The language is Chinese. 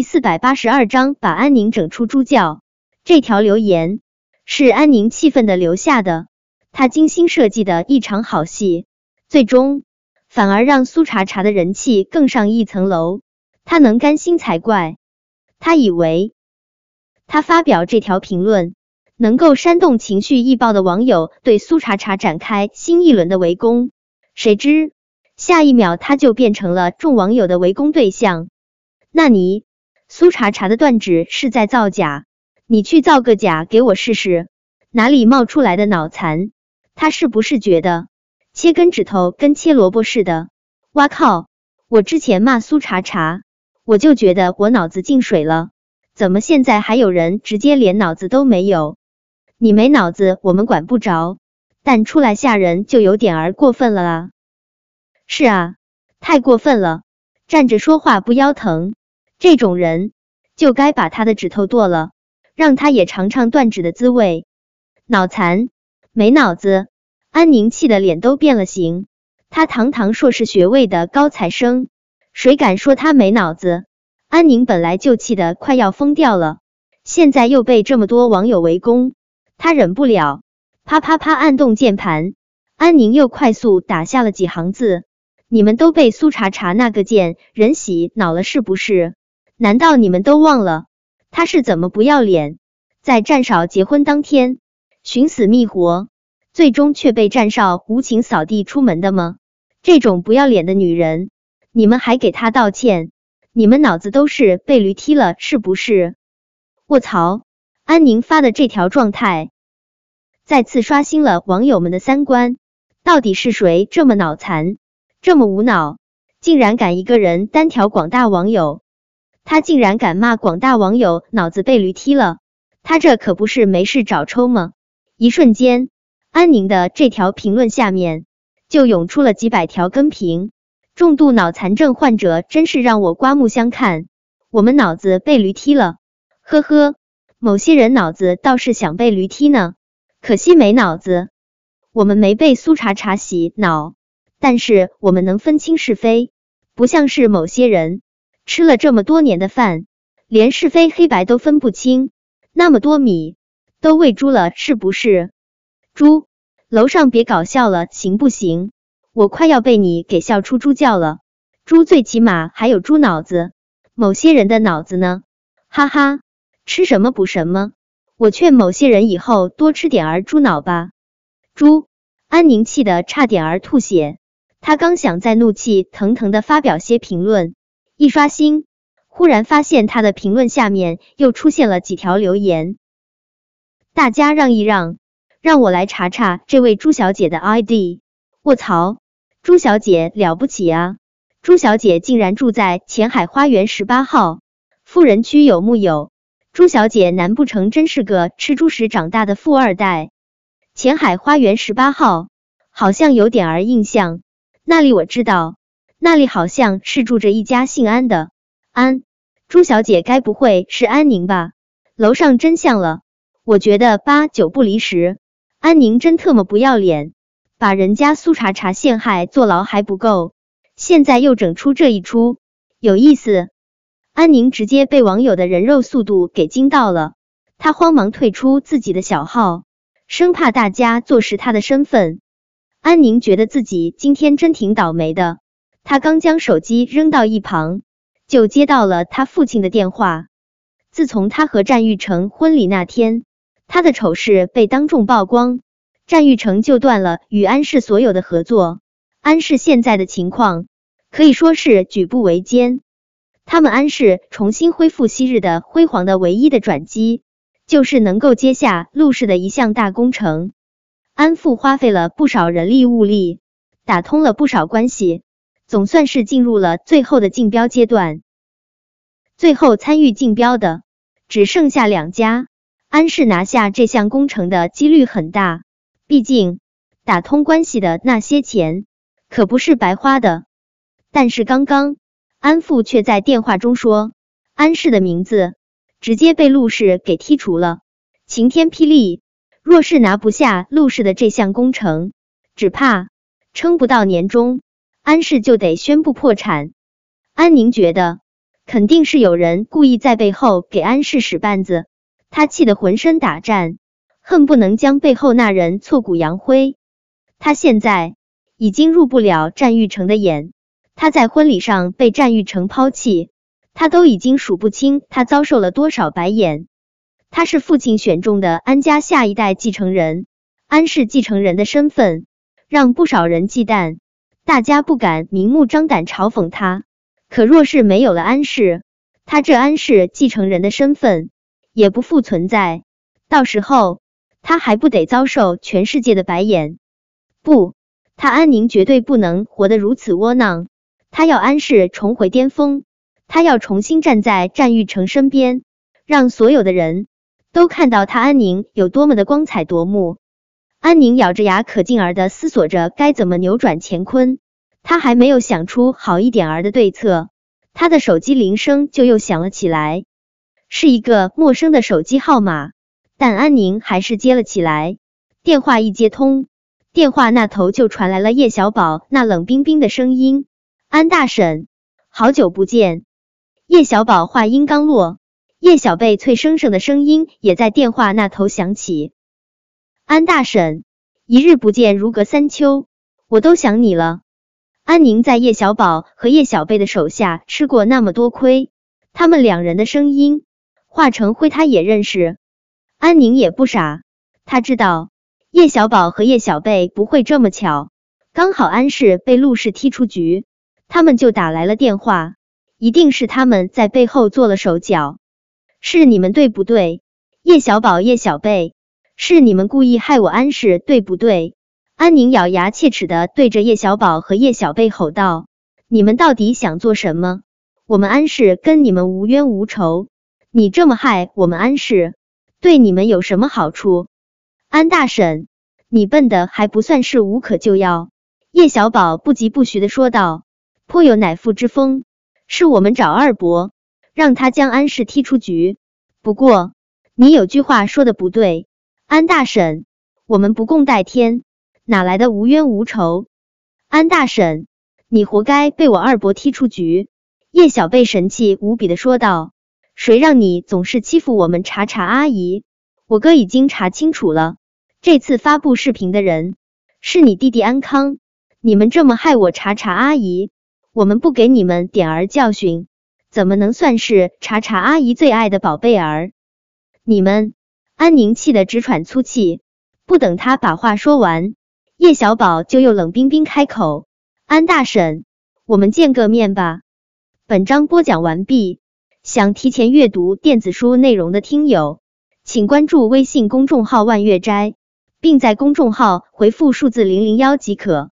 第四百八十二章把安宁整出猪叫。这条留言是安宁气愤的留下的，他精心设计的一场好戏，最终反而让苏茶茶的人气更上一层楼。他能甘心才怪。他以为他发表这条评论能够煽动情绪易爆的网友对苏茶茶展开新一轮的围攻，谁知下一秒他就变成了众网友的围攻对象。那你苏茶茶的断指是在造假？你去造个假给我试试，哪里冒出来的脑残？他是不是觉得切根指头跟切萝卜似的？哇靠！我之前骂苏茶茶，我就觉得我脑子进水了，怎么现在还有人直接连脑子都没有？你没脑子我们管不着，但出来吓人就有点儿过分了啊！是啊，太过分了，站着说话不腰疼。这种人就该把他的指头剁了，让他也尝尝断指的滋味。脑残，没脑子！安宁气的脸都变了形。他堂堂硕士学位的高材生，谁敢说他没脑子？安宁本来就气得快要疯掉了，现在又被这么多网友围攻，他忍不了，啪啪啪按动键盘，安宁又快速打下了几行字：“你们都被苏茶茶那个贱人洗脑了是不是？”难道你们都忘了他是怎么不要脸，在战少结婚当天寻死觅活，最终却被战少无情扫地出门的吗？这种不要脸的女人，你们还给她道歉？你们脑子都是被驴踢了是不是？卧槽！安宁发的这条状态，再次刷新了网友们的三观。到底是谁这么脑残，这么无脑，竟然敢一个人单挑广大网友？他竟然敢骂广大网友脑子被驴踢了，他这可不是没事找抽吗？一瞬间，安宁的这条评论下面就涌出了几百条跟评，重度脑残症患者真是让我刮目相看。我们脑子被驴踢了，呵呵，某些人脑子倒是想被驴踢呢，可惜没脑子。我们没被苏茶茶洗脑，但是我们能分清是非，不像是某些人。吃了这么多年的饭，连是非黑白都分不清，那么多米都喂猪了是不是？猪，楼上别搞笑了行不行？我快要被你给笑出猪叫了。猪最起码还有猪脑子，某些人的脑子呢？哈哈，吃什么补什么。我劝某些人以后多吃点儿猪脑吧。猪，安宁气的差点儿吐血，他刚想在怒气腾腾的发表些评论。一刷新，忽然发现他的评论下面又出现了几条留言。大家让一让，让我来查查这位朱小姐的 ID。卧槽，朱小姐了不起啊！朱小姐竟然住在前海花园十八号富人区，有木有？朱小姐难不成真是个吃猪食长大的富二代？前海花园十八号好像有点儿印象，那里我知道。那里好像是住着一家姓安的，安朱小姐该不会是安宁吧？楼上真像了，我觉得八九不离十。安宁真特么不要脸，把人家苏茶茶陷害坐牢还不够，现在又整出这一出，有意思。安宁直接被网友的人肉速度给惊到了，他慌忙退出自己的小号，生怕大家坐实他的身份。安宁觉得自己今天真挺倒霉的。他刚将手机扔到一旁，就接到了他父亲的电话。自从他和战玉成婚礼那天，他的丑事被当众曝光，战玉成就断了与安氏所有的合作。安氏现在的情况可以说是举步维艰。他们安氏重新恢复昔日的辉煌的唯一的转机，就是能够接下陆氏的一项大工程。安父花费了不少人力物力，打通了不少关系。总算是进入了最后的竞标阶段，最后参与竞标的只剩下两家，安氏拿下这项工程的几率很大，毕竟打通关系的那些钱可不是白花的。但是刚刚安父却在电话中说，安氏的名字直接被陆氏给剔除了，晴天霹雳！若是拿不下陆氏的这项工程，只怕撑不到年终。安氏就得宣布破产。安宁觉得肯定是有人故意在背后给安氏使绊子。他气得浑身打颤，恨不能将背后那人挫骨扬灰。他现在已经入不了战玉成的眼。他在婚礼上被战玉成抛弃，他都已经数不清他遭受了多少白眼。他是父亲选中的安家下一代继承人，安氏继承人的身份让不少人忌惮，大家不敢明目张胆嘲讽他。可若是没有了安氏，他这安氏继承人的身份。也不复存在，到时候他还不得遭受全世界的白眼？不，他安宁绝对不能活得如此窝囊。他要安氏重回巅峰，他要重新站在战玉成身边，让所有的人都看到他安宁有多么的光彩夺目。安宁咬着牙，可劲儿的思索着该怎么扭转乾坤。他还没有想出好一点儿的对策，他的手机铃声就又响了起来。是一个陌生的手机号码，但安宁还是接了起来。电话一接通，电话那头就传来了叶小宝那冷冰冰的声音：“安大婶，好久不见。”叶小宝话音刚落，叶小贝脆生生的声音也在电话那头响起：“安大婶，一日不见如隔三秋，我都想你了。”安宁在叶小宝和叶小贝的手下吃过那么多亏，他们两人的声音。化成灰，他也认识。安宁也不傻，他知道叶小宝和叶小贝不会这么巧。刚好安氏被陆氏踢出局，他们就打来了电话，一定是他们在背后做了手脚。是你们对不对？叶小宝、叶小贝，是你们故意害我安氏对不对？安宁咬牙切齿的对着叶小宝和叶小贝吼道：“你们到底想做什么？我们安氏跟你们无冤无仇。”你这么害我们安氏，对你们有什么好处？安大婶，你笨的还不算是无可救药。叶小宝不疾不徐的说道，颇有乃父之风。是我们找二伯，让他将安氏踢出局。不过你有句话说的不对，安大婶，我们不共戴天，哪来的无冤无仇？安大婶，你活该被我二伯踢出局。叶小贝神气无比的说道。谁让你总是欺负我们查查阿姨？我哥已经查清楚了，这次发布视频的人是你弟弟安康。你们这么害我查查阿姨，我们不给你们点儿教训，怎么能算是查查阿姨最爱的宝贝儿？你们安宁气得直喘粗气，不等他把话说完，叶小宝就又冷冰冰开口：“安大婶，我们见个面吧。”本章播讲完毕。想提前阅读电子书内容的听友，请关注微信公众号“万月斋”，并在公众号回复数字零零幺即可。